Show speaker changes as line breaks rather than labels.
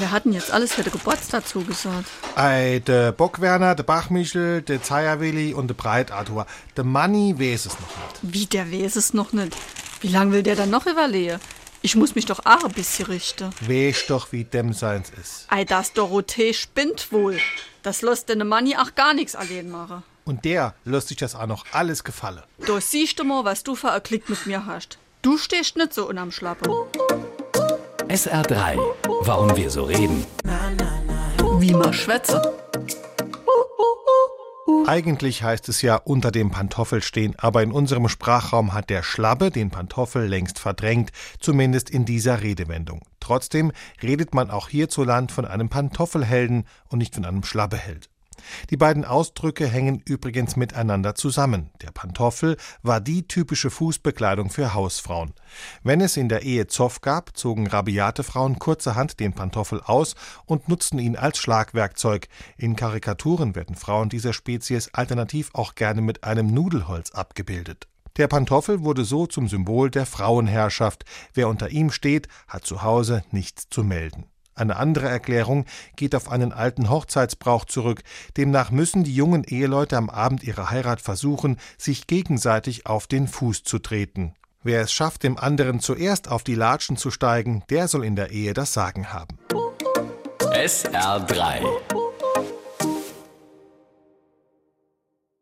Wer hat denn jetzt alles für den Geburtstag zugesagt?
Ei, der Bockwerner, der Bachmichel, der Zeierwilli und der Breitarthur. Der Manni weiß es noch nicht.
Wie, der weiß es noch nicht. Wie lange will der dann noch überlegen? Ich muss mich doch auch ein bisschen richten.
Weiß doch, wie dem seins ist.
Ei, das Dorothee spinnt wohl. Das lässt den Manni auch gar nichts allein machen.
Und der lässt sich das auch noch alles gefallen.
Du siehst du mal, was du für ein Klick mit mir hast. Du stehst nicht so unterm Schlappe.
SR3. Warum wir so reden.
Wie man schwätze.
Eigentlich heißt es ja unter dem Pantoffel stehen, aber in unserem Sprachraum hat der Schlabbe den Pantoffel längst verdrängt, zumindest in dieser Redewendung. Trotzdem redet man auch hierzuland von einem Pantoffelhelden und nicht von einem Schlabbeheld. Die beiden Ausdrücke hängen übrigens miteinander zusammen. Der Pantoffel war die typische Fußbekleidung für Hausfrauen. Wenn es in der Ehe Zoff gab, zogen rabiate Frauen kurzerhand den Pantoffel aus und nutzten ihn als Schlagwerkzeug. In Karikaturen werden Frauen dieser Spezies alternativ auch gerne mit einem Nudelholz abgebildet. Der Pantoffel wurde so zum Symbol der Frauenherrschaft. Wer unter ihm steht, hat zu Hause nichts zu melden. Eine andere Erklärung geht auf einen alten Hochzeitsbrauch zurück, demnach müssen die jungen Eheleute am Abend ihrer Heirat versuchen, sich gegenseitig auf den Fuß zu treten. Wer es schafft, dem anderen zuerst auf die Latschen zu steigen, der soll in der Ehe das Sagen haben.
SR3.